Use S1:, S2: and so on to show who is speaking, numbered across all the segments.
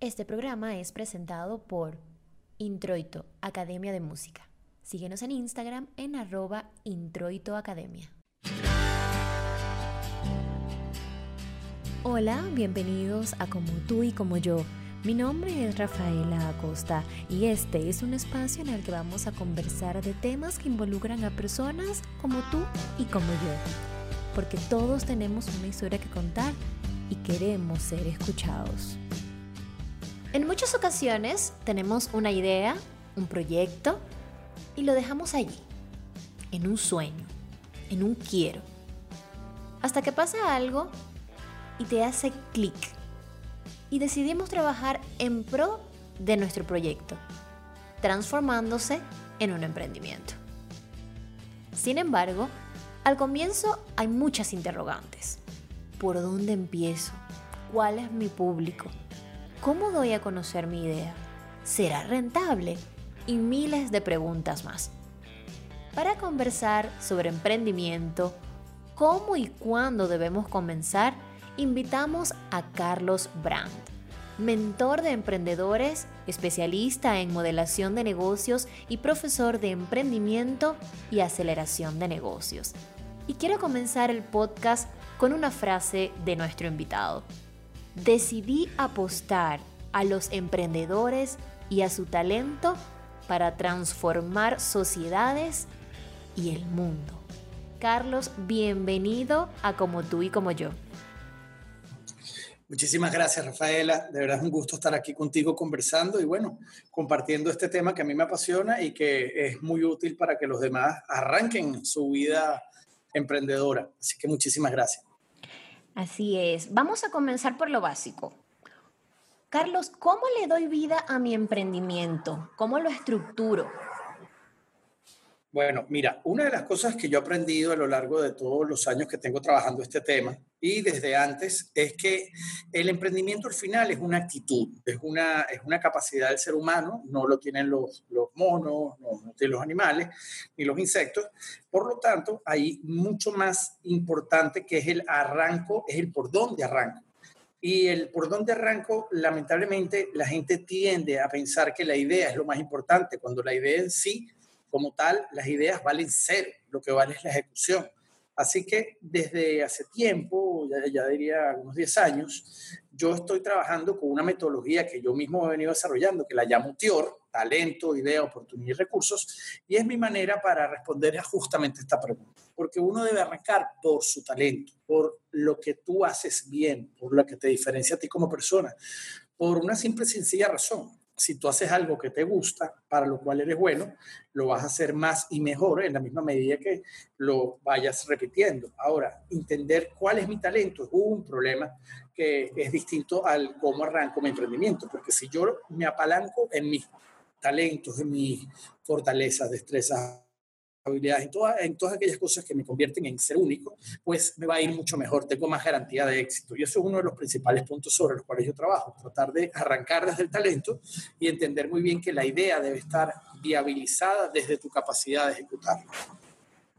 S1: Este programa es presentado por Introito, Academia de Música. Síguenos en Instagram en arroba introitoacademia. Hola, bienvenidos a Como tú y como yo. Mi nombre es Rafaela Acosta y este es un espacio en el que vamos a conversar de temas que involucran a personas como tú y como yo. Porque todos tenemos una historia que contar y queremos ser escuchados. En muchas ocasiones tenemos una idea, un proyecto y lo dejamos allí, en un sueño, en un quiero. Hasta que pasa algo y te hace clic y decidimos trabajar en pro de nuestro proyecto, transformándose en un emprendimiento. Sin embargo, al comienzo hay muchas interrogantes. ¿Por dónde empiezo? ¿Cuál es mi público? ¿Cómo doy a conocer mi idea? ¿Será rentable? Y miles de preguntas más. Para conversar sobre emprendimiento, cómo y cuándo debemos comenzar, invitamos a Carlos Brandt, mentor de emprendedores, especialista en modelación de negocios y profesor de emprendimiento y aceleración de negocios. Y quiero comenzar el podcast con una frase de nuestro invitado decidí apostar a los emprendedores y a su talento para transformar sociedades y el mundo. Carlos, bienvenido a Como tú y como yo.
S2: Muchísimas gracias, Rafaela. De verdad es un gusto estar aquí contigo conversando y bueno, compartiendo este tema que a mí me apasiona y que es muy útil para que los demás arranquen su vida emprendedora. Así que muchísimas gracias.
S1: Así es. Vamos a comenzar por lo básico. Carlos, ¿cómo le doy vida a mi emprendimiento? ¿Cómo lo estructuro?
S2: Bueno, mira, una de las cosas que yo he aprendido a lo largo de todos los años que tengo trabajando este tema y desde antes es que el emprendimiento al final es una actitud, es una, es una capacidad del ser humano, no lo tienen los, los monos, no, tienen los animales ni los insectos. Por lo tanto, hay mucho más importante que es el arranco, es el por dónde arranco. Y el por dónde arranco, lamentablemente, la gente tiende a pensar que la idea es lo más importante, cuando la idea en sí como tal, las ideas valen cero, lo que vale es la ejecución. Así que desde hace tiempo, ya, diría unos 10 años, yo estoy trabajando con una metodología que yo mismo he venido desarrollando, que la llamo TIOR, talento, idea, oportunidad y recursos, y es mi manera para responder a justamente esta pregunta. Porque uno debe arrancar por su talento, por lo que tú haces bien, por lo que te diferencia a ti como persona, por una simple y sencilla razón si tú haces algo que te gusta, para lo cual eres bueno, lo vas a hacer más y mejor en la misma medida que lo vayas repitiendo. Ahora, entender cuál es mi talento es un problema que es distinto al cómo arranco mi emprendimiento, porque si yo me apalanco en mis talentos, en mis fortalezas, destrezas, habilidades, en, todas, en todas aquellas cosas que me convierten en ser único, pues me va a ir mucho mejor, tengo más garantía de éxito. Y eso es uno de los principales puntos sobre los cuales yo trabajo, tratar de arrancar desde el talento y entender muy bien que la idea debe estar viabilizada desde tu capacidad de ejecutarlo.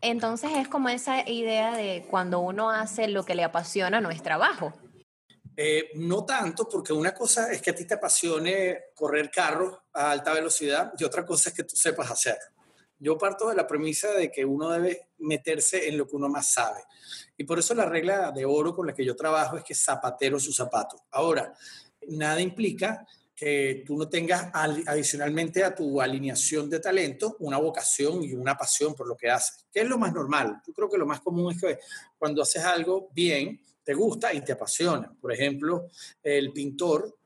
S1: Entonces es como esa idea de cuando uno hace lo que le apasiona, no es trabajo.
S2: Eh, no tanto, porque una cosa es que a ti te apasione correr carros a alta velocidad y otra cosa es que tú sepas hacer. Yo parto de la premisa de que uno debe meterse en lo que uno más sabe. Y por eso la regla de oro con la que yo trabajo es que zapatero su zapato. Ahora, nada implica que tú no tengas adicionalmente a tu alineación de talento una vocación y una pasión por lo que haces, que es lo más normal. Yo creo que lo más común es que cuando haces algo bien, te gusta y te apasiona. Por ejemplo, el pintor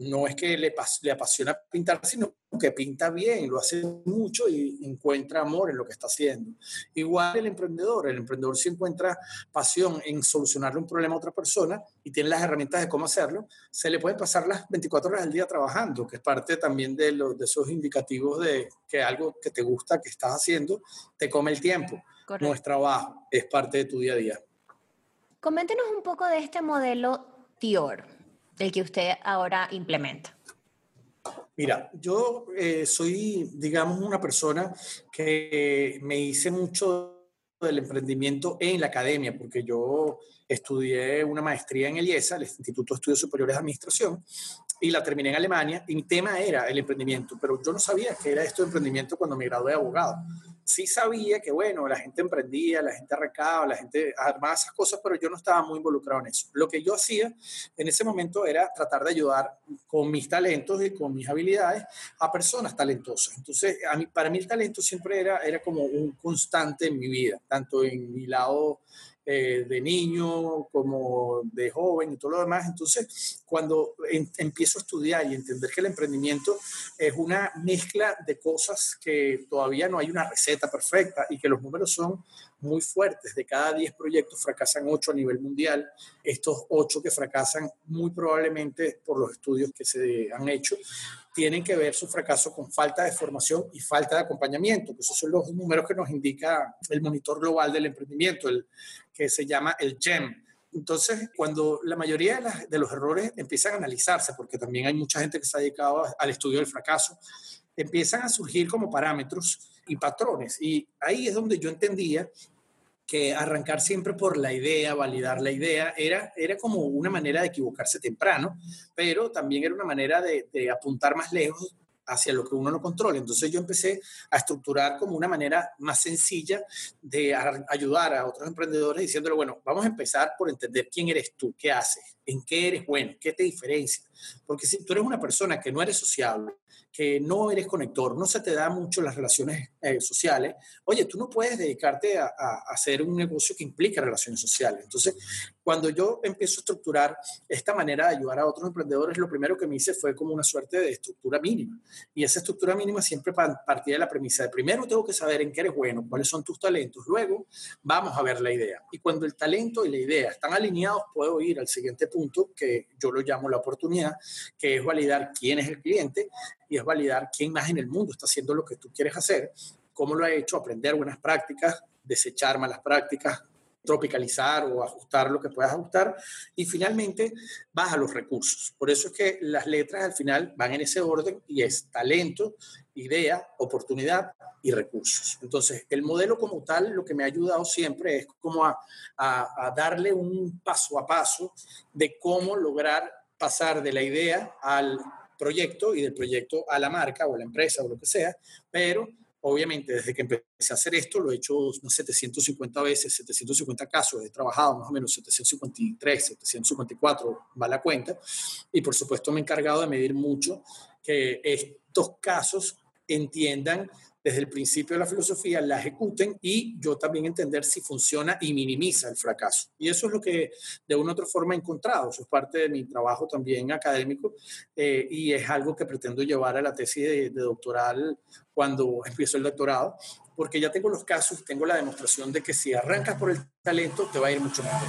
S2: no es que le, le apasiona pintar, sino que pinta bien, lo hace mucho y encuentra amor en lo que está haciendo. Igual el emprendedor, el emprendedor si encuentra pasión en solucionarle un problema a otra persona y tiene las herramientas de cómo hacerlo, se le puede pasar las 24 horas al día trabajando, que es parte también de, los, de esos indicativos de que algo que te gusta, que estás haciendo, te come el tiempo. No es trabajo, es parte de tu día a día.
S1: Coméntenos un poco de este modelo TIOR el que usted ahora implementa?
S2: Mira, yo eh, soy, digamos, una persona que me hice mucho del emprendimiento en la academia, porque yo estudié una maestría en el IESA, el Instituto de Estudios Superiores de Administración, y la terminé en Alemania, y mi tema era el emprendimiento, pero yo no sabía qué era esto de emprendimiento cuando me gradué de abogado sí sabía que, bueno, la gente emprendía, la gente arrancaba, la gente armaba esas cosas, pero yo no estaba muy involucrado en eso. Lo que yo hacía en ese momento era tratar de ayudar con mis talentos y con mis habilidades a personas talentosas. Entonces, para mí el talento siempre era, era como un constante en mi vida, tanto en mi lado eh, de niño como de joven y todo lo demás. Entonces, cuando empiezo a estudiar y entender que el emprendimiento es una mezcla de cosas que todavía no hay una receta perfecta y que los números son muy fuertes. De cada 10 proyectos fracasan 8 a nivel mundial. Estos 8 que fracasan muy probablemente por los estudios que se han hecho tienen que ver su fracaso con falta de formación y falta de acompañamiento, esos son los números que nos indica el monitor global del emprendimiento, el, que se llama el GEM. Entonces, cuando la mayoría de, los errores empiezan a analizarse, porque también hay mucha gente que se ha dedicado al estudio del fracaso, empiezan a surgir como parámetros y patrones. Y ahí es donde yo entendía que arrancar siempre por la idea, validar la idea, era, era como una manera de equivocarse temprano, pero también era una manera de, de apuntar más lejos hacia lo que uno no controla. Entonces yo empecé a estructurar como una manera más sencilla de ayudar a otros emprendedores diciéndole, bueno, vamos a empezar por entender quién eres tú, qué haces, en qué eres bueno, qué te diferencia. Porque si tú eres una persona que no eres sociable, que no eres conector, no se te da mucho las relaciones eh, sociales, oye, tú no puedes dedicarte a, hacer un negocio que implica relaciones sociales. Entonces, cuando yo empiezo a estructurar esta manera de ayudar a otros emprendedores, lo primero que me hice fue como una suerte de estructura mínima. Y esa estructura mínima siempre partía de la premisa de primero tengo que saber en qué eres bueno, cuáles son tus talentos, luego vamos a ver la idea. Y cuando el talento y la idea están alineados, puedo ir al siguiente punto, que yo lo llamo la oportunidad, que es validar quién es el cliente y es validar quién más en el mundo está haciendo lo que tú quieres hacer, cómo lo ha hecho, aprender buenas prácticas, desechar malas prácticas, tropicalizar o ajustar lo que puedas ajustar y finalmente vas a los recursos. Por eso es que las letras al final van en ese orden y es talento, idea, oportunidad y recursos. Entonces, el modelo como tal lo que me ha ayudado siempre es como a, a darle un paso a paso de cómo lograr pasar de la idea al proyecto y del proyecto a la marca o a la empresa o lo que sea, pero obviamente desde que empecé a hacer esto lo he hecho unas 750 veces, 750 casos, he trabajado más o menos 753, 754, va la cuenta, y por supuesto me he encargado de medir mucho que estos casos entiendan desde el principio de la filosofía, la ejecuten y yo también entender si funciona y minimiza el fracaso. Y eso es lo que de una u otra forma he encontrado. Eso es parte de mi trabajo también académico eh, y es algo que pretendo llevar a la tesis de, de doctoral cuando empiezo el doctorado, porque ya tengo los casos, tengo la demostración de que si arrancas por el talento te va a ir mucho mejor.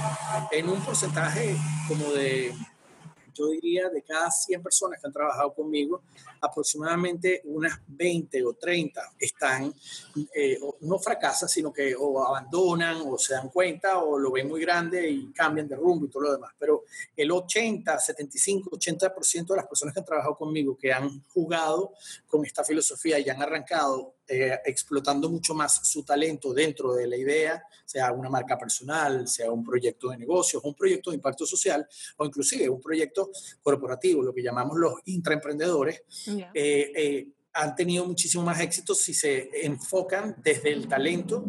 S2: En un porcentaje como de yo diría de cada 100 personas que han trabajado conmigo, aproximadamente unas 20 o 30 están, eh, no fracasan, sino que o abandonan o se dan cuenta o lo ven muy grande y cambian de rumbo y todo lo demás. Pero el 80, 75, 80% de las personas que han trabajado conmigo, que han jugado con esta filosofía y han arrancado eh, explotando mucho más su talento dentro de la idea, sea una marca personal, sea un proyecto de negocios, un proyecto de impacto social o inclusive un proyecto corporativo, lo que llamamos los intraemprendedores, eh, eh, han tenido muchísimo más éxito si se enfocan desde el talento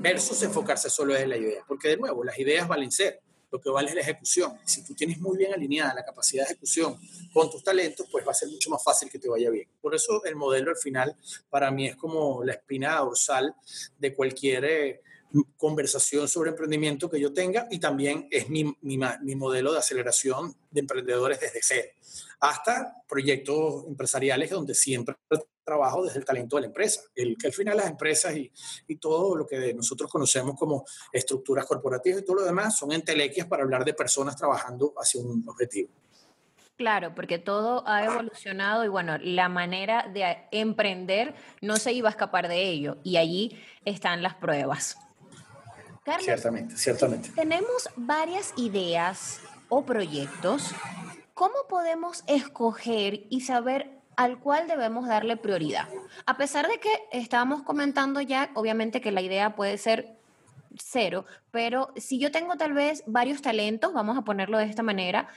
S2: versus enfocarse solo desde la idea. Porque de nuevo, las ideas valen ser, lo que vale es la ejecución. Si tú tienes muy bien alineada la capacidad de ejecución con tus talentos, pues va a ser mucho más fácil que te vaya bien. Por eso el modelo al final para mí es como la espina dorsal de cualquier eh, conversación sobre emprendimiento que yo tenga y también es mi, mi, mi modelo de aceleración de emprendedores desde cero hasta proyectos empresariales donde siempre trabajo desde el talento de la empresa, el que al final las empresas y, y, todo lo que nosotros conocemos como estructuras corporativas y todo lo demás son entelequias para hablar de personas trabajando hacia un objetivo.
S1: Claro, porque todo ha evolucionado y bueno, la manera de emprender no se iba a escapar de ello y allí están las pruebas.
S2: Carlos, ciertamente, ciertamente.
S1: Tenemos varias ideas o proyectos ¿Cómo podemos escoger y saber al cual debemos darle prioridad? A pesar de que estábamos comentando ya, obviamente que la idea puede ser cero, pero si yo tengo tal vez varios talentos, vamos a ponerlo de esta manera,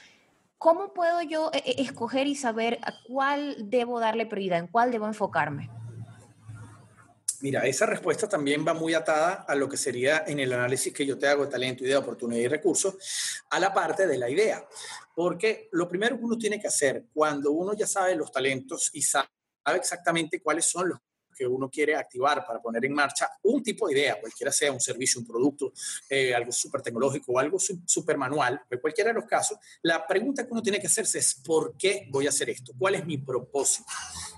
S1: ¿cómo puedo yo eh, escoger y saber a cuál debo darle prioridad, en cuál debo enfocarme?
S2: Mira, esa respuesta también va muy atada a lo que sería en el análisis que yo te hago de talento, idea, oportunidad y recursos, a la parte de la idea. Porque lo primero que uno tiene que hacer cuando uno ya sabe los talentos y sabe exactamente cuáles son los que uno quiere activar para poner en marcha un tipo de idea, cualquiera sea un servicio, un producto, eh, algo súper tecnológico o algo súper manual, en cualquiera de los casos, la pregunta que uno tiene que hacerse es ¿por qué voy a hacer esto? ¿Cuál es mi propósito?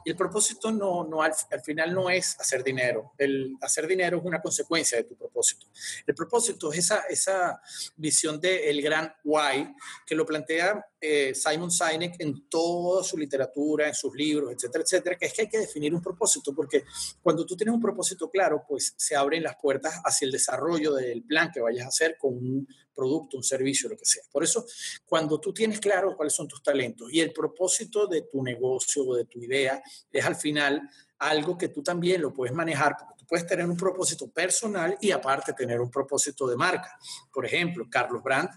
S2: Y el propósito no, al, final no es hacer dinero. El hacer dinero es una consecuencia de tu propósito. El propósito es esa, esa visión del gran why que lo plantea eh, Simon Sinek en toda su literatura, en sus libros, etcétera, etcétera, que es que hay que definir un propósito, porque cuando tú tienes un propósito claro, pues se abren las puertas hacia el desarrollo del plan que vayas a hacer con un producto, un servicio, lo que sea. Por eso, cuando tú tienes claro cuáles son tus talentos y el propósito de tu negocio o de tu idea es al final algo que tú también lo puedes manejar, puedes tener un propósito personal y aparte tener un propósito de marca. Por ejemplo, Carlos Brandt,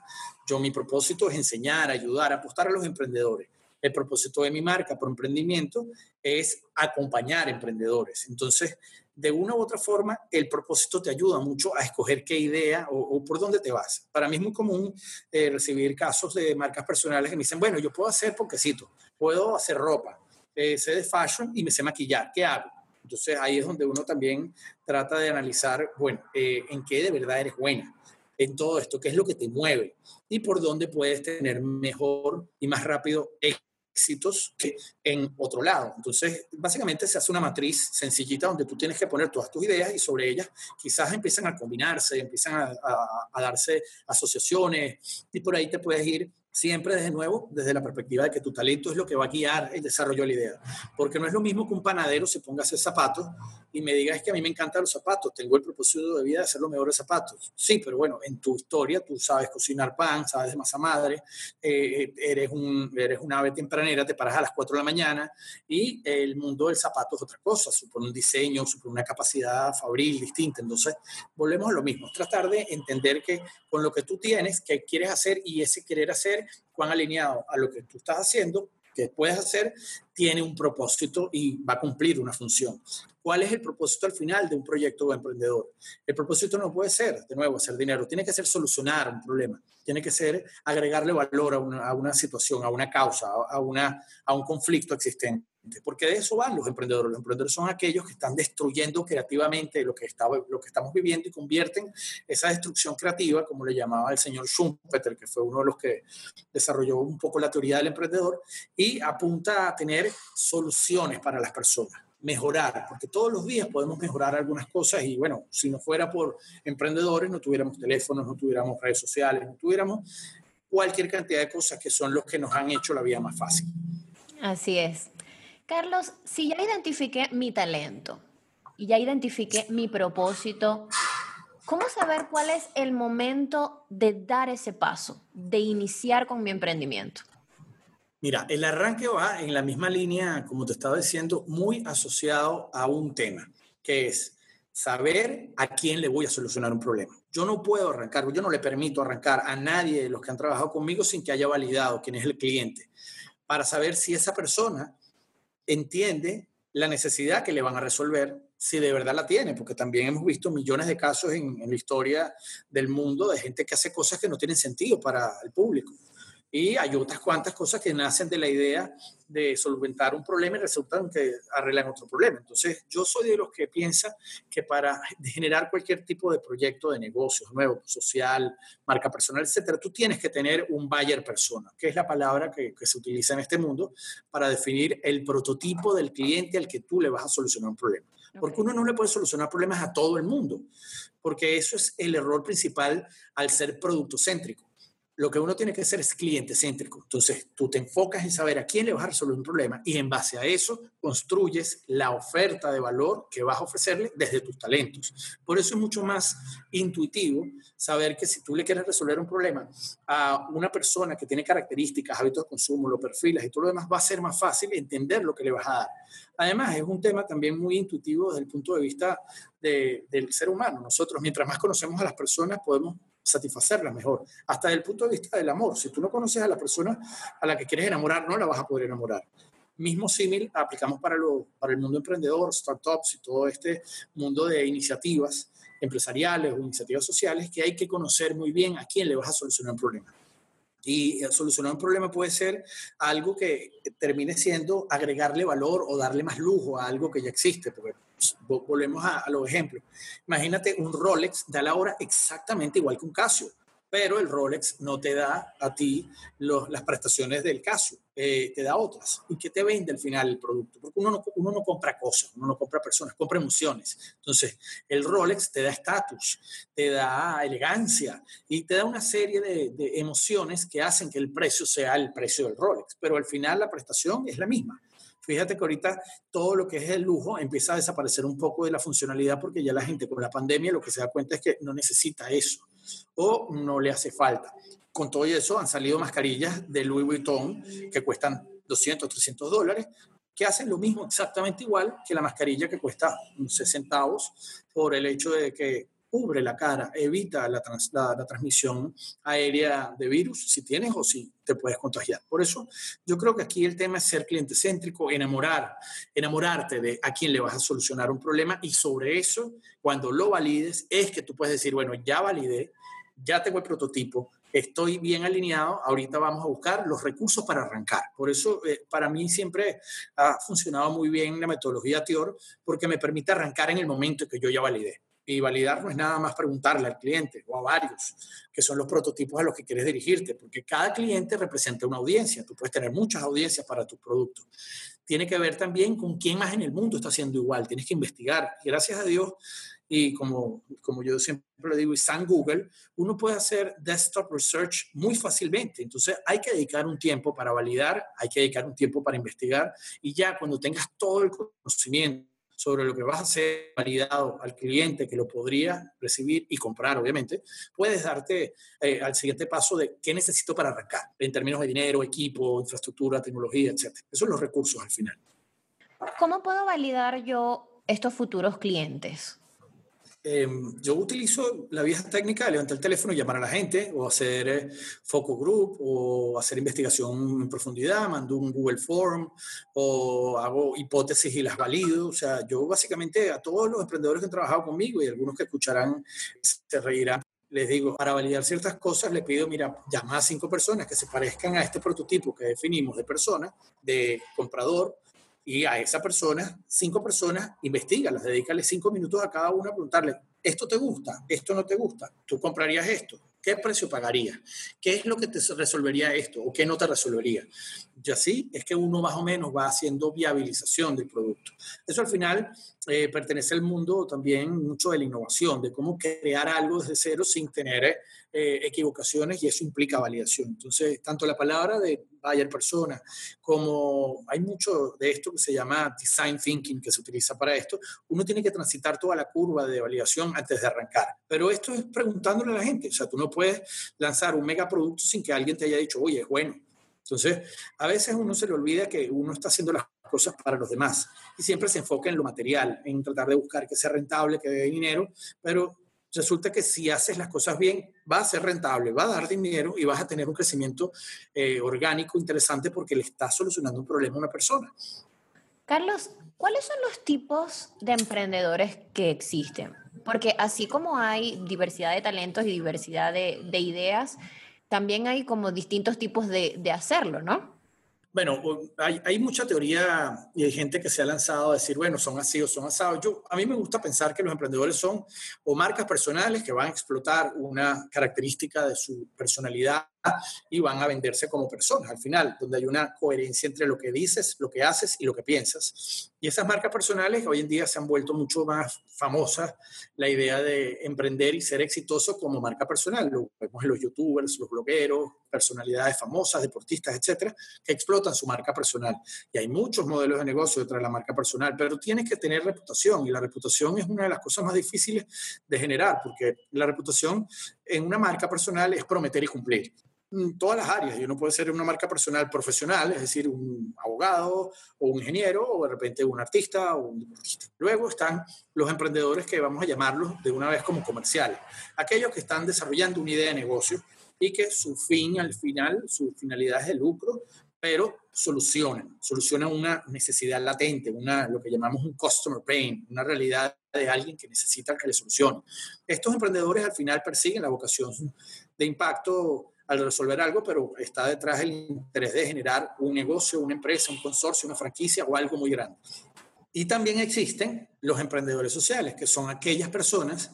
S2: yo mi propósito es enseñar, ayudar, apostar a los emprendedores. El propósito de mi marca por emprendimiento es acompañar emprendedores. Entonces, de una u otra forma, el propósito te ayuda mucho a escoger qué idea o, por dónde te vas. Para mí es muy común eh, recibir casos de marcas personales que me dicen, bueno, yo puedo hacer poquecito, puedo hacer ropa, eh, sé de fashion y me sé maquillar, ¿qué hago? Entonces ahí es donde uno también trata de analizar, bueno, eh, en qué de verdad eres buena en todo esto, qué es lo que te mueve y por dónde puedes tener mejor y más rápido éxitos que en otro lado. Entonces, básicamente se hace una matriz sencillita donde tú tienes que poner todas tus ideas y sobre ellas quizás empiezan a combinarse, empiezan a, a darse asociaciones y por ahí te puedes ir siempre desde nuevo, desde la perspectiva de que tu talento es lo que va a guiar el desarrollo de la idea. Porque no es lo mismo que un panadero se ponga a hacer zapatos y me diga, es que a mí me encantan los zapatos, tengo el propósito de vida de hacer los mejores zapatos. Sí, pero bueno, en tu historia tú sabes cocinar pan, sabes de masa madre, eh, eres, un, eres una ave tempranera, te paras a las 4 de la mañana y el mundo del zapato es otra cosa, supone un diseño, supone una capacidad fabril distinta. Entonces, volvemos a lo mismo, tratar de entender que con lo que tú tienes, que quieres hacer y ese querer hacer, cuán alineado a lo que tú estás haciendo, que puedes hacer, tiene un propósito y va a cumplir una función. ¿Cuál es el propósito al final de un proyecto emprendedor? El propósito no puede ser, de nuevo, hacer dinero, tiene que ser solucionar un problema, tiene que ser agregarle valor a una, a una situación, a una causa, a, una, a un conflicto existente porque de eso van los emprendedores. Los emprendedores son aquellos que están destruyendo creativamente lo que, está, lo que estamos viviendo y convierten esa destrucción creativa, como le llamaba el señor Schumpeter, que fue uno de los que desarrolló un poco la teoría del emprendedor, y apunta a tener soluciones para las personas mejorar, porque todos los días podemos mejorar algunas cosas y bueno, si no fuera por emprendedores, no tuviéramos teléfonos, no tuviéramos redes sociales, no tuviéramos cualquier cantidad de cosas que son los que nos han hecho la vida más fácil.
S1: Así es. Carlos, si ya identifiqué mi talento y ya identifiqué mi propósito, ¿cómo saber cuál es el momento de dar ese paso, de iniciar con mi emprendimiento?
S2: Mira, el arranque va en la misma línea, como te estaba diciendo, muy asociado a un tema, que es saber a quién le voy a solucionar un problema. Yo no puedo arrancar, yo no le permito arrancar a nadie de los que han trabajado conmigo sin que haya validado quién es el cliente, para saber si esa persona entiende la necesidad que le van a resolver si de verdad la tiene, porque también hemos visto millones de casos en, la historia del mundo de gente que hace cosas que no tienen sentido para el público. Y hay otras cuantas cosas que nacen de la idea de solventar un problema y resultan que arreglan otro problema. Entonces, yo soy de los que piensa que para generar cualquier tipo de proyecto de negocios nuevo, social, marca personal, etcétera, tú tienes que tener un buyer persona, que es la palabra que, que se utiliza en este mundo para definir el prototipo del cliente al que tú le vas a solucionar un problema. Porque uno no le puede solucionar problemas a todo el mundo, porque eso es el error principal al ser producto céntrico lo que uno tiene que hacer es cliente céntrico. Entonces, tú te enfocas en saber a quién le vas a resolver un problema y en base a eso construyes la oferta de valor que vas a ofrecerle desde tus talentos. Por eso es mucho más intuitivo saber que si tú le quieres resolver un problema a una persona que tiene características, hábitos de consumo, lo perfilas y todo lo demás, va a ser más fácil entender lo que le vas a dar. Además, es un tema también muy intuitivo desde el punto de vista del ser humano. Nosotros, mientras más conocemos a las personas, podemos satisfacerla mejor. Hasta desde el punto de vista del amor. Si tú no conoces a la persona a la que quieres enamorar, no la vas a poder enamorar. Mismo símil aplicamos para, lo, para el mundo emprendedor, startups y todo este mundo de iniciativas empresariales o iniciativas sociales que hay que conocer muy bien a quién le vas a solucionar un problema. Y solucionar un problema puede ser algo que termine siendo agregarle valor o darle más lujo a algo que ya existe. Porque volvemos a, los ejemplos. Imagínate un Rolex da la hora exactamente igual que un Casio, pero el Rolex no te da a ti las prestaciones del Casio, eh, te da otras. ¿Y qué te vende al final el producto? Porque uno no, uno no compra cosas, uno no compra personas, compra emociones. Entonces, el Rolex te da estatus, te da elegancia y te da una serie de, de emociones que hacen que el precio sea el precio del Rolex, pero al final la prestación es la misma. Fíjate que ahorita todo lo que es el lujo empieza a desaparecer un poco de la funcionalidad porque ya la gente con la pandemia lo que se da cuenta es que no necesita eso o no le hace falta. Con todo eso han salido mascarillas de Louis Vuitton que cuestan 200, 300 dólares, que hacen lo mismo exactamente igual que la mascarilla que cuesta 60 centavos por el hecho de que cubre la cara, evita la, transmisión aérea de virus si tienes o si te puedes contagiar. Por eso yo creo que aquí el tema es ser cliente céntrico, enamorar, enamorarte de a quién le vas a solucionar un problema y sobre eso, cuando lo valides, es que tú puedes decir, bueno, ya validé, ya tengo el prototipo, estoy bien alineado, ahorita vamos a buscar los recursos para arrancar. Por eso, eh, para mí siempre ha funcionado muy bien la metodología TIOR, porque me permite arrancar en el momento que yo ya validé. Y validar no es nada más preguntarle al cliente o a varios, que son los prototipos a los que quieres dirigirte, porque cada cliente representa una audiencia. Tú puedes tener muchas audiencias para tu producto. Tiene que ver también con quién más en el mundo está haciendo igual. Tienes que investigar. Gracias a Dios, y como, como yo siempre le digo, y San Google, uno puede hacer desktop research muy fácilmente. Entonces hay que dedicar un tiempo para validar, hay que dedicar un tiempo para investigar y ya cuando tengas todo el conocimiento sobre lo que vas a hacer validado al cliente que lo podría recibir y comprar, obviamente, puedes darte eh, al siguiente paso de qué necesito para arrancar, en términos de dinero, equipo, infraestructura, tecnología, etc. Esos son los recursos al final.
S1: ¿Cómo puedo validar yo estos futuros clientes?
S2: Em, yo utilizo la vieja técnica de levantar el teléfono y llamar a la gente, o hacer eh, focus group, o hacer investigación en profundidad, mando un Google Form, o hago hipótesis y las valido. O sea, yo básicamente a todos los emprendedores que han trabajado conmigo y algunos que escucharán se reirán, les digo, para validar ciertas cosas, les pido, mira, llama a cinco personas que se parezcan a este prototipo que definimos de persona, de comprador, y a esa persona, cinco personas, investigalas, dedícale cinco minutos a cada una a preguntarle, ¿esto te gusta? ¿Esto no te gusta? ¿Tú comprarías esto? ¿Qué precio pagarías? ¿Qué es lo que te resolvería esto o qué no te resolvería? Y así es que uno más o menos va haciendo viabilización del producto. Eso al final eh, pertenece al mundo también mucho de la innovación, de cómo crear algo desde cero sin tener eh, equivocaciones y eso implica validación. Entonces, tanto la palabra de buyer persona como hay mucho de esto que se llama design thinking que se utiliza para esto, uno tiene que transitar toda la curva de validación antes de arrancar. Pero esto es preguntándole a la gente, o sea, tú no puedes lanzar un megaproducto sin que alguien te haya dicho, oye, es bueno. Entonces, a veces uno se le olvida que uno está haciendo las cosas para los demás y siempre se enfoca en lo material, en tratar de buscar que sea rentable, que dé dinero, pero resulta que si haces las cosas bien, va a ser rentable, va a dar dinero y vas a tener un crecimiento eh, orgánico interesante porque le estás solucionando un problema a una persona.
S1: Carlos, ¿cuáles son los tipos de emprendedores que existen? Porque así como hay diversidad de talentos y diversidad de, ideas, también hay como distintos tipos de, de hacerlo, ¿no?
S2: Bueno, hay, mucha teoría y hay gente que se ha lanzado a decir, bueno, son así o son asados. Yo, a mí me gusta pensar que los emprendedores son o marcas personales que van a explotar una característica de su personalidad y van a venderse como personas al final, donde hay una coherencia entre lo que dices, lo que haces y lo que piensas. Y esas marcas personales hoy en día se han vuelto mucho más famosas, la idea de emprender y ser exitoso como marca personal. Lo vemos en los youtubers, los blogueros, personalidades famosas, deportistas, etcétera, que explotan su marca personal. Y hay muchos modelos de negocio detrás de la marca personal, pero tienes que tener reputación y la reputación es una de las cosas más difíciles de generar, porque la reputación en una marca personal es prometer y cumplir todas las áreas. Yo no puedo ser una marca personal profesional, es decir, un abogado o un ingeniero o de repente un artista o un deportista. Luego están los emprendedores que vamos a llamarlos de una vez como comerciales, aquellos que están desarrollando una idea de negocio y que su fin al final, su finalidad es el lucro, pero solucionan, solucionan una necesidad latente, una, lo que llamamos un customer pain, una realidad de alguien que necesita que le solucione. Estos emprendedores al final persiguen la vocación de impacto al resolver algo, pero está detrás el interés de generar un negocio, una empresa, un consorcio, una franquicia o algo muy grande. Y también existen los emprendedores sociales, que son aquellas personas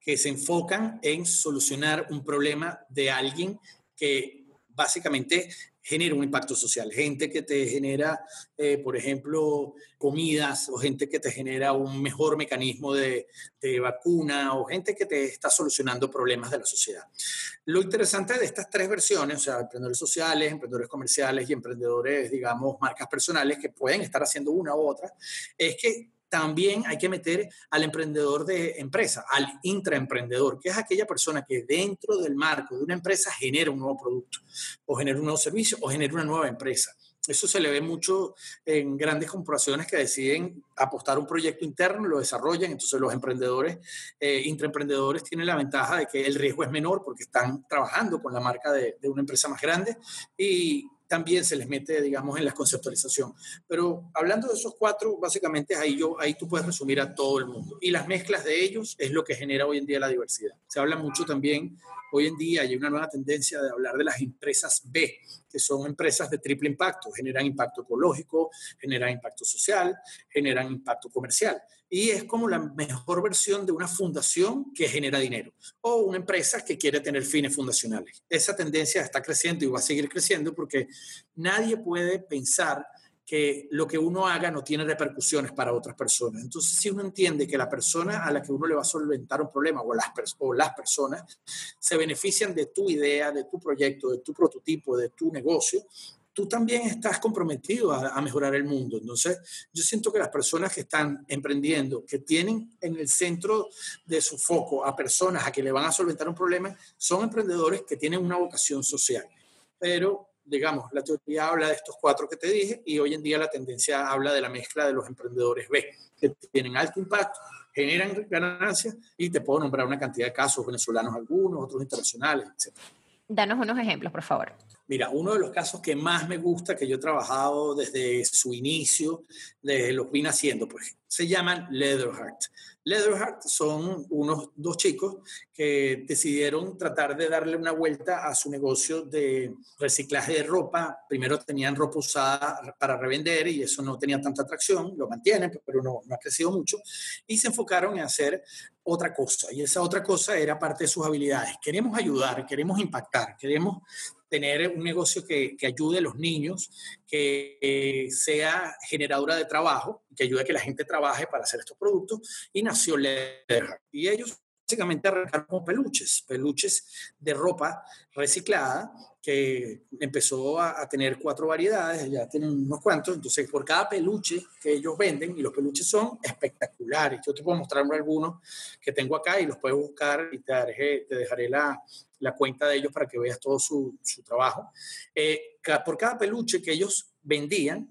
S2: que se enfocan en solucionar un problema de alguien que básicamente genera un impacto social. Gente que te genera, eh, por ejemplo, comidas o gente que te genera un mejor mecanismo de, de, vacuna o gente que te está solucionando problemas de la sociedad. Lo interesante de estas tres versiones, o sea, emprendedores sociales, emprendedores comerciales y emprendedores, digamos, marcas personales que pueden estar haciendo una u otra, es que también hay que meter al emprendedor de empresa, al intraemprendedor, que es aquella persona que dentro del marco de una empresa genera un nuevo producto, o genera un nuevo servicio, o genera una nueva empresa. Eso se le ve mucho en grandes corporaciones que deciden apostar un proyecto interno, lo desarrollan. Entonces, los emprendedores, eh, intraemprendedores, tienen la ventaja de que el riesgo es menor porque están trabajando con la marca de, de una empresa más grande y también se les mete, digamos, en la conceptualización. Pero hablando de esos cuatro, básicamente ahí, yo, ahí tú puedes resumir a todo el mundo. Y las mezclas de ellos es lo que genera hoy en día la diversidad. Se habla mucho también, hoy en día hay una nueva tendencia de hablar de las empresas B, que son empresas de triple impacto, generan impacto ecológico, generan impacto social, generan impacto comercial. Y es como la mejor versión de una fundación que genera dinero o una empresa que quiere tener fines fundacionales. Esa tendencia está creciendo y va a seguir creciendo porque nadie puede pensar que lo que uno haga no tiene repercusiones para otras personas. Entonces, si uno entiende que la persona a la que uno le va a solventar un problema o las, o las personas se benefician de tu idea, de tu proyecto, de tu prototipo, de tu negocio, tú también estás comprometido a, mejorar el mundo. Entonces, yo siento que las personas que están emprendiendo, que tienen en el centro de su foco a personas a que le van a solventar un problema, son emprendedores que tienen una vocación social. Pero, digamos, la teoría habla de estos cuatro que te dije y hoy en día la tendencia habla de la mezcla de los emprendedores B, que tienen alto impacto, generan ganancias y te puedo nombrar una cantidad de casos venezolanos algunos, otros internacionales, etc.
S1: Danos unos ejemplos, por favor.
S2: Mira, uno de los casos que más me gusta, que yo he trabajado desde su inicio, desde los vine haciendo, pues, se llaman Leatherheart. Leatherheart son unos dos chicos que decidieron tratar de darle una vuelta a su negocio de reciclaje de ropa. Primero tenían ropa usada para revender y eso no tenía tanta atracción, lo mantienen, pero no, no ha crecido mucho. Y se enfocaron en hacer otra cosa y esa otra cosa era parte de sus habilidades. Queremos ayudar, queremos impactar, queremos tener un negocio que, que ayude a los niños, que eh, sea generadora de trabajo, que ayude a que la gente trabaje para hacer estos productos, y nació Leatherheart. Y ellos básicamente arrancaron con peluches, peluches de ropa reciclada, que empezó a, tener cuatro variedades, ya tienen unos cuantos, entonces por cada peluche que ellos venden, y los peluches son espectaculares, yo te puedo mostrar algunos que tengo acá y los puedes buscar y te dejaré, la, cuenta de ellos para que veas todo su, su trabajo. Eh, por cada peluche que ellos vendían,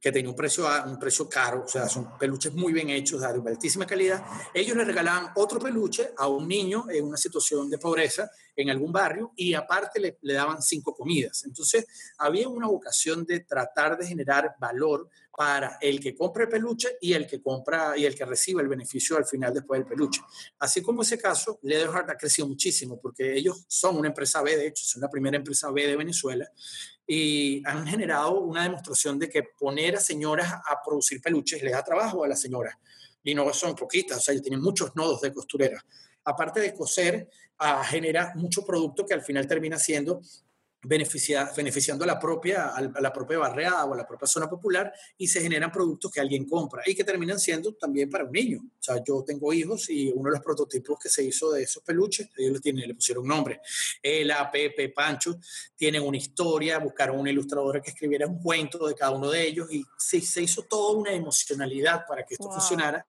S2: que tenía un precio, un precio caro, o sea, son peluches muy bien hechos, de altísima calidad, ellos le regalaban otro peluche a un niño en una situación de pobreza en algún barrio y aparte le, daban cinco comidas. Entonces, había una vocación de tratar de generar valor para el que compra el peluche y el que compra y el que recibe el beneficio al final después del peluche. Así como ese caso, Leatherheart ha crecido muchísimo porque ellos son una empresa B, de hecho, son la primera empresa B de Venezuela y han generado una demostración de que poner a señoras a producir peluches les da trabajo a las señoras. Y no son poquitas, o sea, tienen muchos nodos de costurera. Aparte de coser, uh, genera mucho producto que al final termina siendo beneficiando a la, propia, a la propia barriada o a la propia zona popular y se generan productos que alguien compra y que terminan siendo también para un niño. O sea, yo tengo hijos y uno de los prototipos que se hizo de esos peluches, ellos le, le pusieron un nombre, Ela, Pepe, Pancho, tienen una historia, buscaron un ilustrador que escribiera un cuento de cada uno de ellos y se, se hizo toda una emocionalidad para que esto funcionara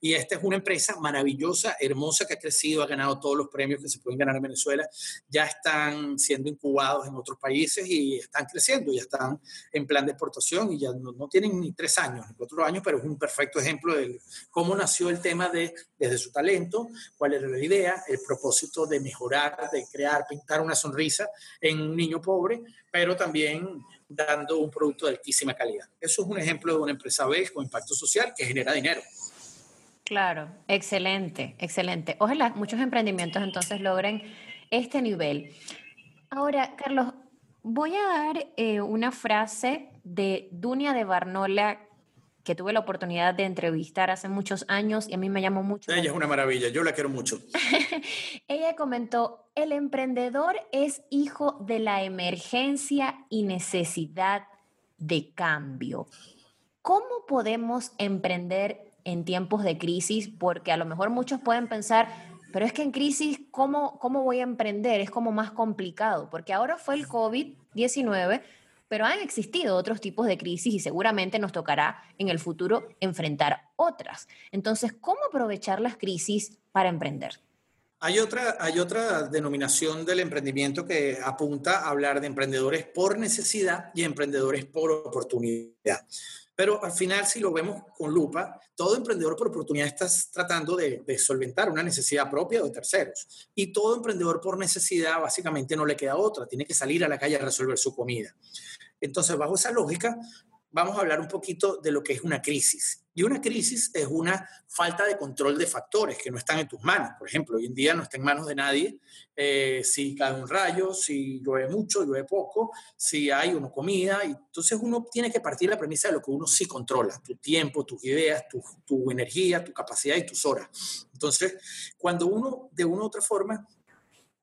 S2: y esta es una empresa maravillosa, hermosa, que ha crecido, ha ganado todos los premios que se pueden ganar en Venezuela. Ya están siendo incubados en otros países y están creciendo, ya están en plan de exportación y ya no, tienen ni tres años, ni cuatro años, pero es un perfecto ejemplo de cómo nació el tema de desde su talento, cuál era la idea, el propósito de mejorar, de crear, pintar una sonrisa en un niño pobre, pero también dando un producto de altísima calidad. Eso es un ejemplo de una empresa B con impacto social que genera dinero.
S1: Claro, excelente, excelente. Ojalá muchos emprendimientos entonces logren este nivel. Ahora, Carlos, voy a dar eh, una frase de Dunia de Barnola que tuve la oportunidad de entrevistar hace muchos años y a mí me llamó mucho.
S2: Ella es una maravilla, yo la quiero mucho.
S1: Ella comentó, el emprendedor es hijo de la emergencia y necesidad de cambio. ¿Cómo podemos emprender en tiempos de crisis, porque a lo mejor muchos pueden pensar, pero es que en crisis, ¿cómo, cómo voy a emprender? Es como más complicado, porque ahora fue el COVID-19, pero han existido otros tipos de crisis y seguramente nos tocará en el futuro enfrentar otras. Entonces, ¿cómo aprovechar las crisis para emprender?
S2: Hay otra, hay otra denominación del emprendimiento que apunta a hablar de emprendedores por necesidad y emprendedores por oportunidad. Pero al final, si lo vemos con lupa, todo emprendedor por oportunidad está tratando de, solventar una necesidad propia de terceros. Y todo emprendedor por necesidad básicamente no le queda otra, tiene que salir a la calle a resolver su comida. Entonces, bajo esa lógica, vamos a hablar un poquito de lo que es una crisis. Y una crisis es una falta de control de factores que no están en tus manos. Por ejemplo, hoy en día no está en manos de nadie eh, si cae un rayo, si llueve mucho, llueve poco, si hay una comida. Y entonces uno tiene que partir la premisa de lo que uno sí controla, tu tiempo, tus ideas, tu, tu energía, tu capacidad y tus horas. Entonces, cuando uno de una u otra forma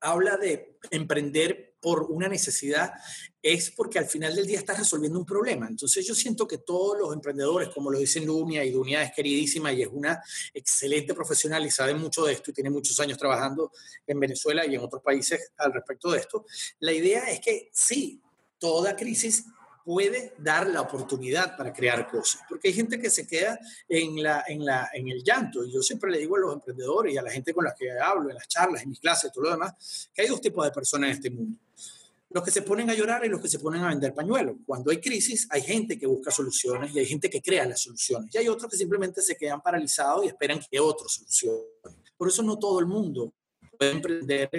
S2: habla de emprender por una necesidad, es porque al final del día estás resolviendo un problema. Entonces yo siento que todos los emprendedores, como lo dicen Dunia, y Dunia es queridísima y es una excelente profesional y sabe mucho de esto y tiene muchos años trabajando en Venezuela y en otros países al respecto de esto, la idea es que sí, toda crisis puede dar la oportunidad para crear cosas. Porque hay gente que se queda en, la, en, la, en el llanto. Y yo siempre le digo a los emprendedores y a la gente con la que hablo, en las charlas, en mis clases, todo lo demás, que hay dos tipos de personas en este mundo. Los que se ponen a llorar y los que se ponen a vender pañuelos. Cuando hay crisis, hay gente que busca soluciones y hay gente que crea las soluciones. Y hay otros que simplemente se quedan paralizados y esperan que otros solucionen. Por eso no todo el mundo puede emprender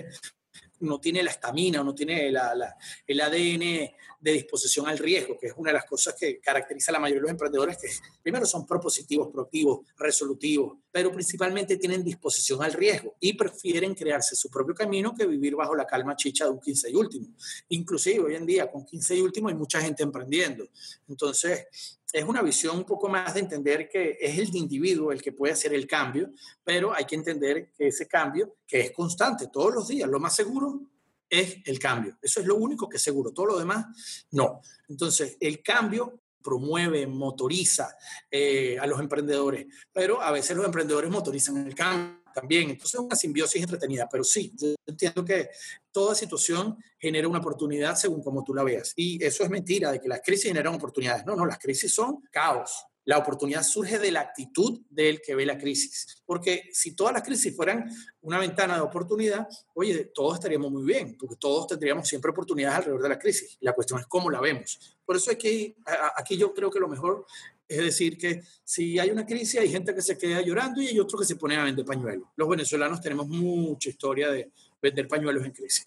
S2: no tiene la estamina, no tiene el ADN de disposición al riesgo, que es una de las cosas que caracteriza a la mayoría de los emprendedores, que primero son propositivos, proactivos, resolutivos, pero principalmente tienen disposición al riesgo y prefieren crearse su propio camino que vivir bajo la calma chicha de un 15 y último. Inclusive hoy en día con 15 y último hay mucha gente emprendiendo. Entonces, es una visión un poco más de entender que es el individuo el que puede hacer el cambio, pero hay que entender que ese cambio, que es constante todos los días, lo más seguro es el cambio. Eso es lo único que es seguro. Todo lo demás, no. Entonces, el cambio promueve, motoriza eh, a los emprendedores, pero a veces los emprendedores motorizan el cambio también. Entonces es una simbiosis entretenida, pero sí, yo entiendo que toda situación genera una oportunidad según como tú la veas. Y eso es mentira, de que las crisis generan oportunidades. No, no, las crisis son caos. La oportunidad surge de la actitud del que ve la crisis. Porque si todas las crisis fueran una ventana de oportunidad, oye, todos estaríamos muy bien, porque todos tendríamos siempre oportunidades alrededor de la crisis. La cuestión es cómo la vemos. Por eso es que aquí yo creo que lo mejor es decir, que si hay una crisis, hay gente que se queda llorando y hay otros que se ponen a vender pañuelos. Los venezolanos tenemos mucha historia de vender pañuelos en crisis.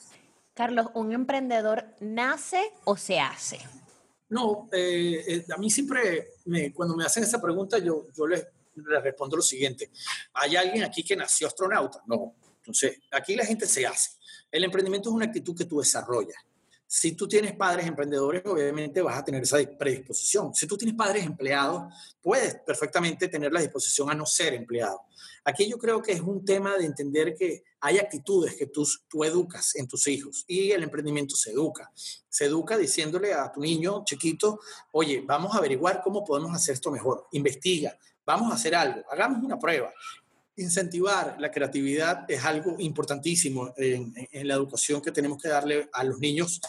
S1: Carlos, ¿un emprendedor nace o se hace?
S2: No, eh, eh, a mí siempre, cuando me hacen esa pregunta, yo, yo les, les respondo lo siguiente. ¿Hay alguien aquí que nació astronauta? No. Entonces, aquí la gente se hace. El emprendimiento es una actitud que tú desarrollas Si tú tienes padres emprendedores, obviamente vas a tener esa predisposición. Si tú tienes padres empleados, puedes perfectamente tener la disposición a no ser empleado. Aquí yo creo que es un tema de entender que hay actitudes que tú, tú educas en tus hijos y el emprendimiento se educa. Se educa diciéndole a tu niño chiquito, oye, vamos a averiguar cómo podemos hacer esto mejor. Investiga, vamos a hacer algo, hagamos una prueba. Incentivar la creatividad es algo importantísimo en, la educación que tenemos que darle a los niños.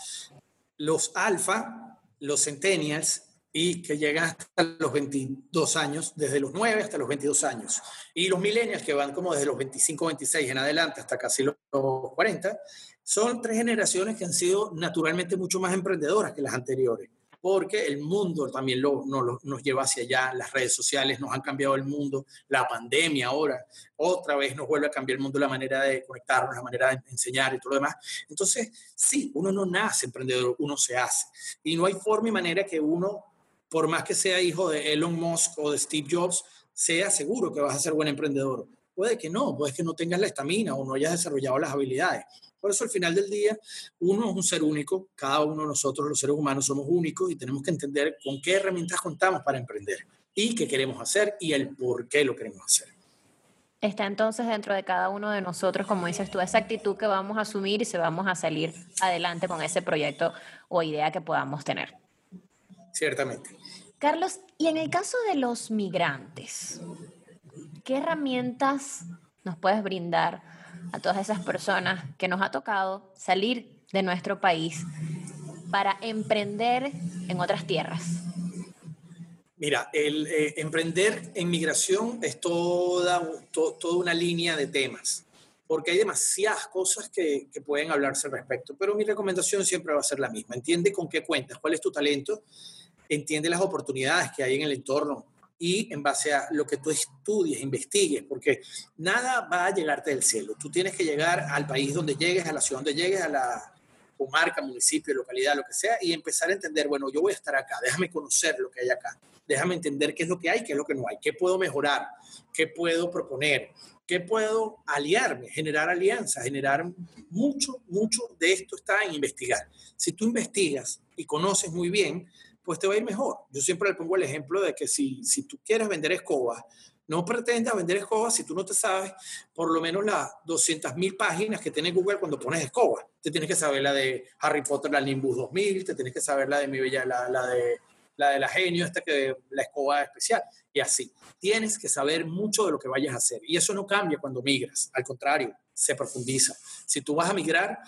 S2: Los alfa, los centennials, y que llegan hasta los 22 años, desde los 9 hasta los 22 años. Y los millennials, que van como desde los 25, 26 en adelante hasta casi los 40, son tres generaciones que han sido naturalmente mucho más emprendedoras que las anteriores porque el mundo también lo, nos lleva hacia allá, las redes sociales nos han cambiado el mundo, la pandemia ahora otra vez nos vuelve a cambiar el mundo, la manera de conectarnos, la manera de enseñar y todo lo demás. Entonces, sí, uno no nace emprendedor, uno se hace. Y no hay forma y manera que uno, por más que sea hijo de Elon Musk o de Steve Jobs, sea seguro que vas a ser buen emprendedor. Puede que no, puede que no tengas la estamina o no hayas desarrollado las habilidades. Por eso al final del día, uno es un ser único, cada uno de nosotros los seres humanos somos únicos y tenemos que entender con qué herramientas contamos para emprender y qué queremos hacer y el por qué lo queremos hacer.
S1: Está entonces dentro de cada uno de nosotros, como dices tú, esa actitud que vamos a asumir y se vamos a salir adelante con ese proyecto o idea que podamos tener.
S2: Ciertamente.
S1: Carlos, y en el caso de los migrantes, ¿qué herramientas nos puedes brindar a todas esas personas que nos ha tocado salir de nuestro país para emprender en otras tierras?
S2: Mira, el eh, emprender en migración es toda, toda una línea de temas, porque hay demasiadas cosas que, que pueden hablarse al respecto, pero mi recomendación siempre va a ser la misma. Entiende con qué cuentas, cuál es tu talento, entiende las oportunidades que hay en el entorno, y en base a lo que tú estudies, investigues, porque nada va a llegarte del cielo. Tú tienes que llegar al país donde llegues, a la ciudad donde llegues, a la comarca, municipio, localidad, lo que sea, y empezar a entender, bueno, yo voy a estar acá, déjame conocer lo que hay acá, déjame entender qué es lo que hay, qué es lo que no hay, qué puedo mejorar, qué puedo proponer, qué puedo aliarme, generar alianzas, generar mucho, mucho de esto está en investigar. Si tú investigas y conoces muy bien, pues te va a ir mejor. Yo siempre le pongo el ejemplo de que si, si tú quieres vender escobas, no pretendas vender escobas si tú no te sabes por lo menos las 200 mil páginas que tiene Google cuando pones escoba. Te tienes que saber la de Harry Potter, la Nimbus 2000, te tienes que saber la de mi bella, la, la de la de la genio, esta que la escoba especial, y así. Tienes que saber mucho de lo que vayas a hacer. Y eso no cambia cuando migras, al contrario, se profundiza. Si tú vas a migrar,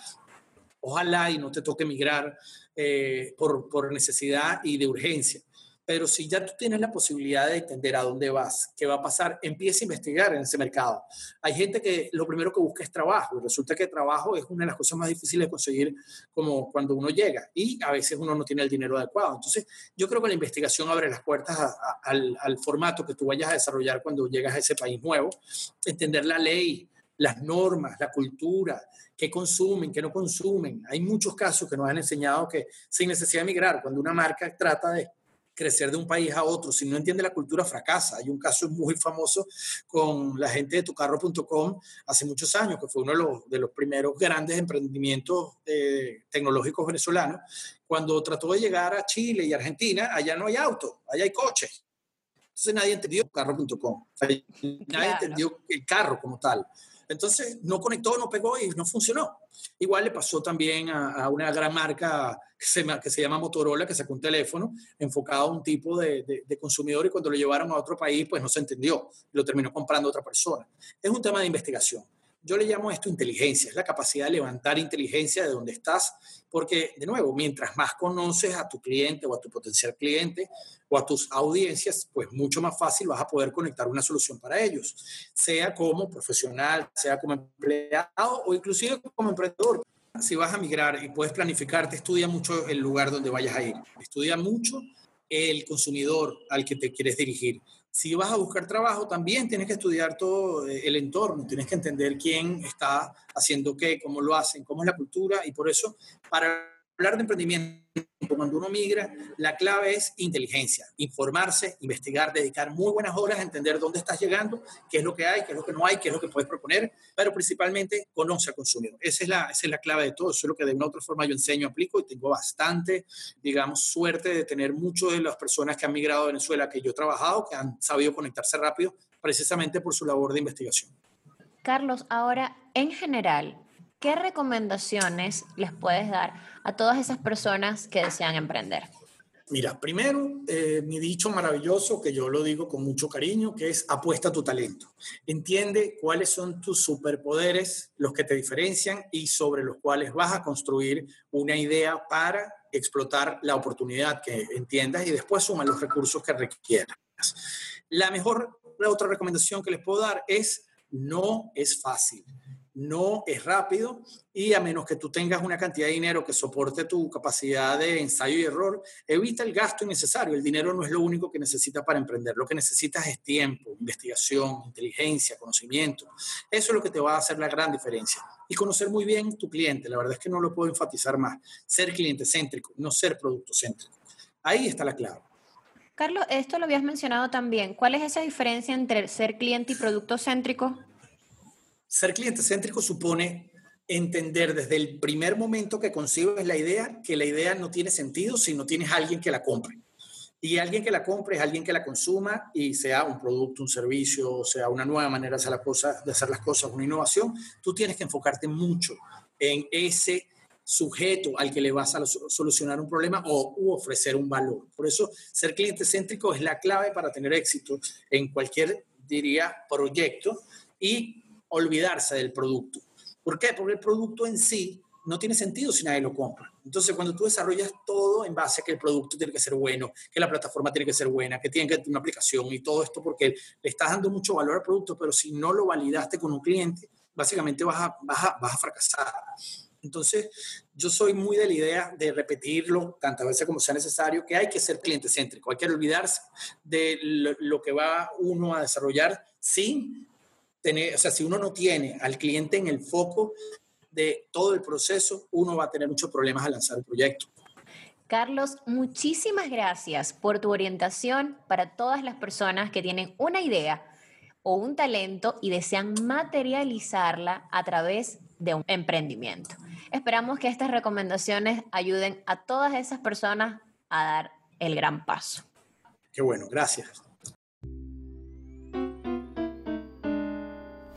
S2: ojalá y no te toque migrar eh, por, por necesidad y de urgencia. Pero si ya tú tienes la posibilidad de entender a dónde vas, qué va a pasar, empieza a investigar en ese mercado. Hay gente que lo primero que busca es trabajo y resulta que trabajo es una de las cosas más difíciles de conseguir como cuando uno llega y a veces uno no tiene el dinero adecuado. Entonces, yo creo que la investigación abre las puertas al, al formato que tú vayas a desarrollar cuando llegas a ese país nuevo, entender la ley, las normas, la cultura, qué consumen, qué no consumen. Hay muchos casos que nos han enseñado que sin necesidad de migrar, cuando una marca trata de crecer de un país a otro, si no entiende la cultura, fracasa. Hay un caso muy famoso con la gente de tucarro.com hace muchos años, que fue uno de los, de los primeros grandes emprendimientos eh, tecnológicos venezolanos. Cuando trató de llegar a Chile y Argentina, allá no hay auto, allá hay coches. Entonces nadie entendió tucarro.com, nadie entendió el carro como tal. Entonces no conectó, no pegó y no funcionó. Igual le pasó también a, una gran marca que se, que se, llama Motorola, que sacó un teléfono enfocado a un tipo de, de, consumidor y cuando lo llevaron a otro país, pues no se entendió. Lo terminó comprando otra persona. Es un tema de investigación. Yo le llamo esto inteligencia, es la capacidad de levantar inteligencia de donde estás, porque de nuevo, mientras más conoces a tu cliente o a tu potencial cliente o a tus audiencias, pues mucho más fácil vas a poder conectar una solución para ellos, sea como profesional, sea como empleado o inclusive como emprendedor. Si vas a migrar y puedes planificarte, estudia mucho el lugar donde vayas a ir, estudia mucho el consumidor al que te quieres dirigir si vas a buscar trabajo, también tienes que estudiar todo eh, el entorno, tienes que entender quién está haciendo qué, cómo lo hacen, cómo es la cultura, y por eso, para hablar de emprendimiento, cuando uno migra, la clave es inteligencia, informarse, investigar, dedicar muy buenas horas a entender dónde estás llegando, qué es lo que hay, qué es lo que no hay, qué es lo que puedes proponer, pero principalmente conoce al consumidor. Esa es la, esa es la clave de todo. Eso es lo que de una u otra forma yo enseño, aplico y tengo bastante, digamos, suerte de tener muchas de las personas que han migrado a Venezuela que yo he trabajado, que han sabido conectarse rápido, precisamente por su labor de investigación.
S1: Carlos, ahora, en general, ¿qué recomendaciones les puedes dar a todas esas personas que desean emprender?
S2: Mira, primero, eh, mi dicho maravilloso, que yo lo digo con mucho cariño, que es apuesta a tu talento. Entiende cuáles son tus superpoderes, los que te diferencian y sobre los cuales vas a construir una idea para explotar la oportunidad que entiendas y después suma los recursos que requieras. La mejor, la otra recomendación que les puedo dar es no es fácil no es rápido y a menos que tú tengas una cantidad de dinero que soporte tu capacidad de ensayo y error, evita el gasto innecesario. El dinero no es lo único que necesitas para emprender. Lo que necesitas es tiempo, investigación, inteligencia, conocimiento. Eso es lo que te va a hacer la gran diferencia. Y conocer muy bien tu cliente. La verdad es que no lo puedo enfatizar más. Ser cliente céntrico, no ser producto céntrico. Ahí está la clave.
S1: Carlos, esto lo habías mencionado también. ¿Cuál es esa diferencia entre ser cliente y producto céntrico?
S2: Ser cliente céntrico supone entender desde el primer momento que concibes la idea que la idea no tiene sentido si no tienes alguien que la compre. Y alguien que la compre es alguien que la consuma y sea un producto, un servicio, sea una nueva manera de hacer, la cosa, de hacer las cosas, una innovación, tú tienes que enfocarte mucho en ese sujeto al que le vas a solucionar un problema o ofrecer un valor. Por eso, ser cliente céntrico es la clave para tener éxito en cualquier, diría, proyecto y olvidarse del producto. ¿Por qué? Porque el producto en sí no tiene sentido si nadie lo compra. Entonces, cuando tú desarrollas todo en base a que el producto tiene que ser bueno, que la plataforma tiene que ser buena, que tiene que tener una aplicación y todo esto, porque le estás dando mucho valor al producto, pero si no lo validaste con un cliente, básicamente vas a, vas a, fracasar. Entonces, yo soy muy de la idea de repetirlo tantas veces como sea necesario, que hay que ser cliente céntrico, hay que olvidarse de lo, lo que va uno a desarrollar sin o sea, si uno no tiene al cliente en el foco de todo el proceso, uno va a tener muchos problemas al lanzar el proyecto.
S1: Carlos, muchísimas gracias por tu orientación para todas las personas que tienen una idea o un talento y desean materializarla a través de un emprendimiento. Esperamos que estas recomendaciones ayuden a todas esas personas a dar el gran paso.
S2: Qué bueno, gracias.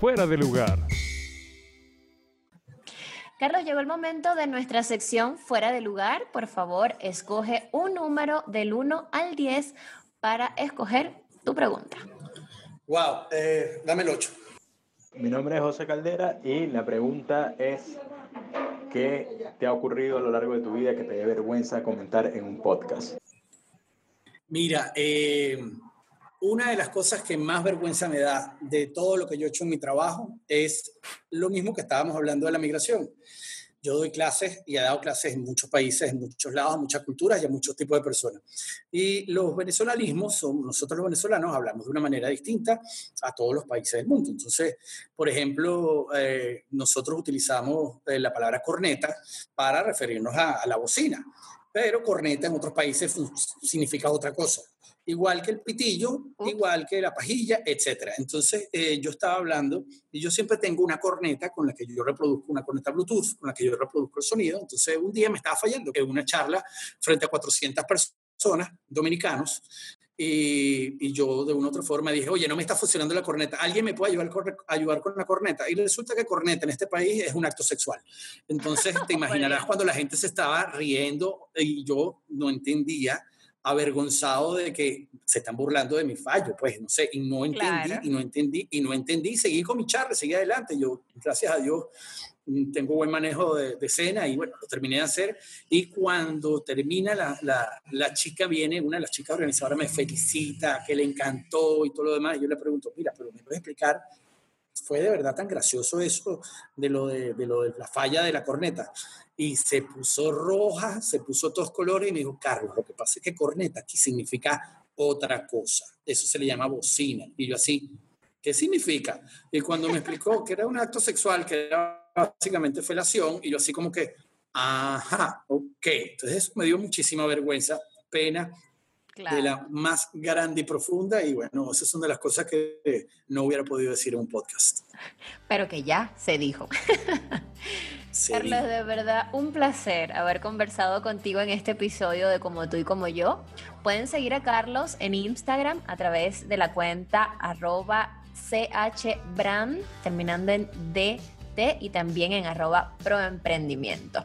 S3: Fuera de lugar.
S1: Carlos, llegó el momento de nuestra sección Fuera de lugar. Por favor, escoge un número del 1 al 10 para escoger tu pregunta.
S2: Wow, eh, dame el 8.
S4: Mi nombre es José Caldera y la pregunta es, ¿qué te ha ocurrido a lo largo de tu vida que te dé vergüenza comentar en un podcast?
S2: Mira, eh, una de las cosas que más vergüenza me da de todo lo que yo he hecho en mi trabajo es lo mismo que estábamos hablando de la migración. Yo doy clases y he dado clases en muchos países, en muchos lados, en muchas culturas y a muchos tipos de personas. Y los venezolanismos, son, nosotros los venezolanos hablamos de una manera distinta a todos los países del mundo. Entonces, por ejemplo, eh, nosotros utilizamos eh, la palabra corneta para referirnos a, a la bocina, pero corneta en otros países significa otra cosa igual que el pitillo, igual que la pajilla, etcétera. Entonces, eh, yo estaba hablando y yo siempre tengo una corneta con la que yo reproduzco, una corneta Bluetooth con la que yo reproduzco el sonido. Entonces, un día me estaba fallando, que en una charla frente a 400 personas, dominicanos, y, y, yo de una u otra forma dije, oye, no me está funcionando la corneta, ¿alguien me puede ayudar, ayudar con la corneta? Y resulta que corneta en este país es un acto sexual. Entonces, te imaginarás cuando la gente se estaba riendo y yo no entendía avergonzado de que se están burlando de mi fallo, pues no sé, y no entendí, y no entendí, y no entendí, seguí con mi charla, seguí adelante, yo, gracias a Dios, tengo buen manejo de, escena y bueno, lo terminé de hacer, y cuando termina la, la, la, chica viene, una de las chicas organizadoras me felicita, que le encantó y todo lo demás, y yo le pregunto, mira, pero me puedes explicar fue de verdad tan gracioso eso de lo de, de, lo de la falla de la corneta y se puso roja, se puso todos colores y me dijo, Carlos, lo que pasa es que corneta aquí significa otra cosa. Eso se le llama bocina. Y yo así, ¿qué significa? Y cuando me explicó que era un acto sexual, que era básicamente felación, y yo así como que, ajá, ok. Entonces eso me dio muchísima vergüenza, pena, de la más grande y profunda. Y bueno, esas son de las cosas que no hubiera podido decir en un podcast.
S1: Pero que ya se dijo. Carlos, de verdad, un placer haber conversado contigo en este episodio de Como tú y como yo. Pueden seguir a Carlos en Instagram a través de la cuenta arroba chbrand, terminando en Y también en arroba proemprendimiento.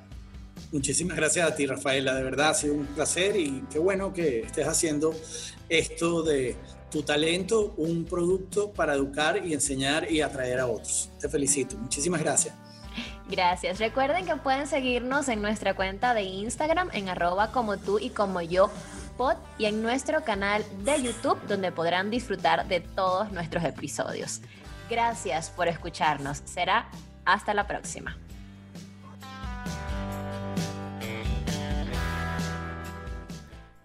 S2: Muchísimas gracias a ti, Rafaela. De verdad ha sido un placer y qué bueno que estés haciendo esto de tu talento, un producto para educar y enseñar y atraer a otros. Te felicito. Muchísimas gracias.
S1: Gracias. Recuerden que pueden seguirnos en nuestra cuenta de Instagram en arroba como tú y como yo pod y en nuestro canal de YouTube donde podrán disfrutar de todos nuestros episodios. Gracias por escucharnos. Será hasta la próxima.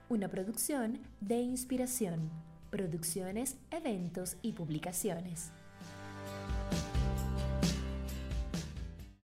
S1: Una producción de inspiración. Producciones, eventos y publicaciones.